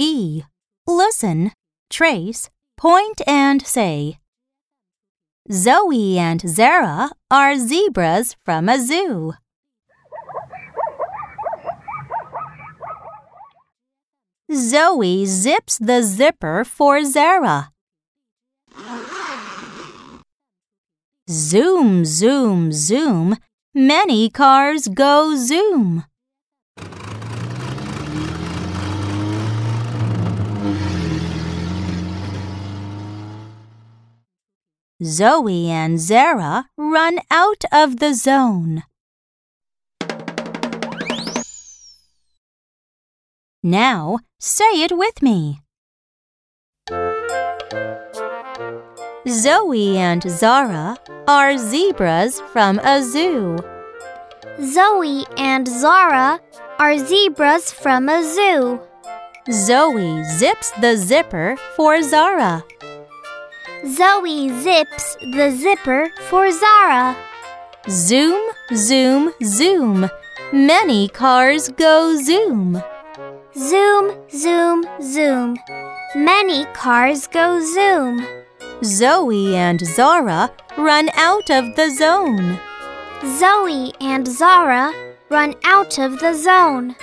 Z. Listen, trace, point, and say. Zoe and Zara are zebras from a zoo. Zoe zips the zipper for Zara. Zoom, zoom, zoom. Many cars go zoom. Zoe and Zara run out of the zone. Now say it with me. Zoe and Zara are zebras from a zoo. Zoe and Zara are zebras from a zoo. Zoe zips the zipper for Zara. Zoe zips the zipper for Zara. Zoom, zoom, zoom. Many cars go zoom. Zoom, zoom, zoom. Many cars go zoom. Zoe and Zara run out of the zone. Zoe and Zara run out of the zone.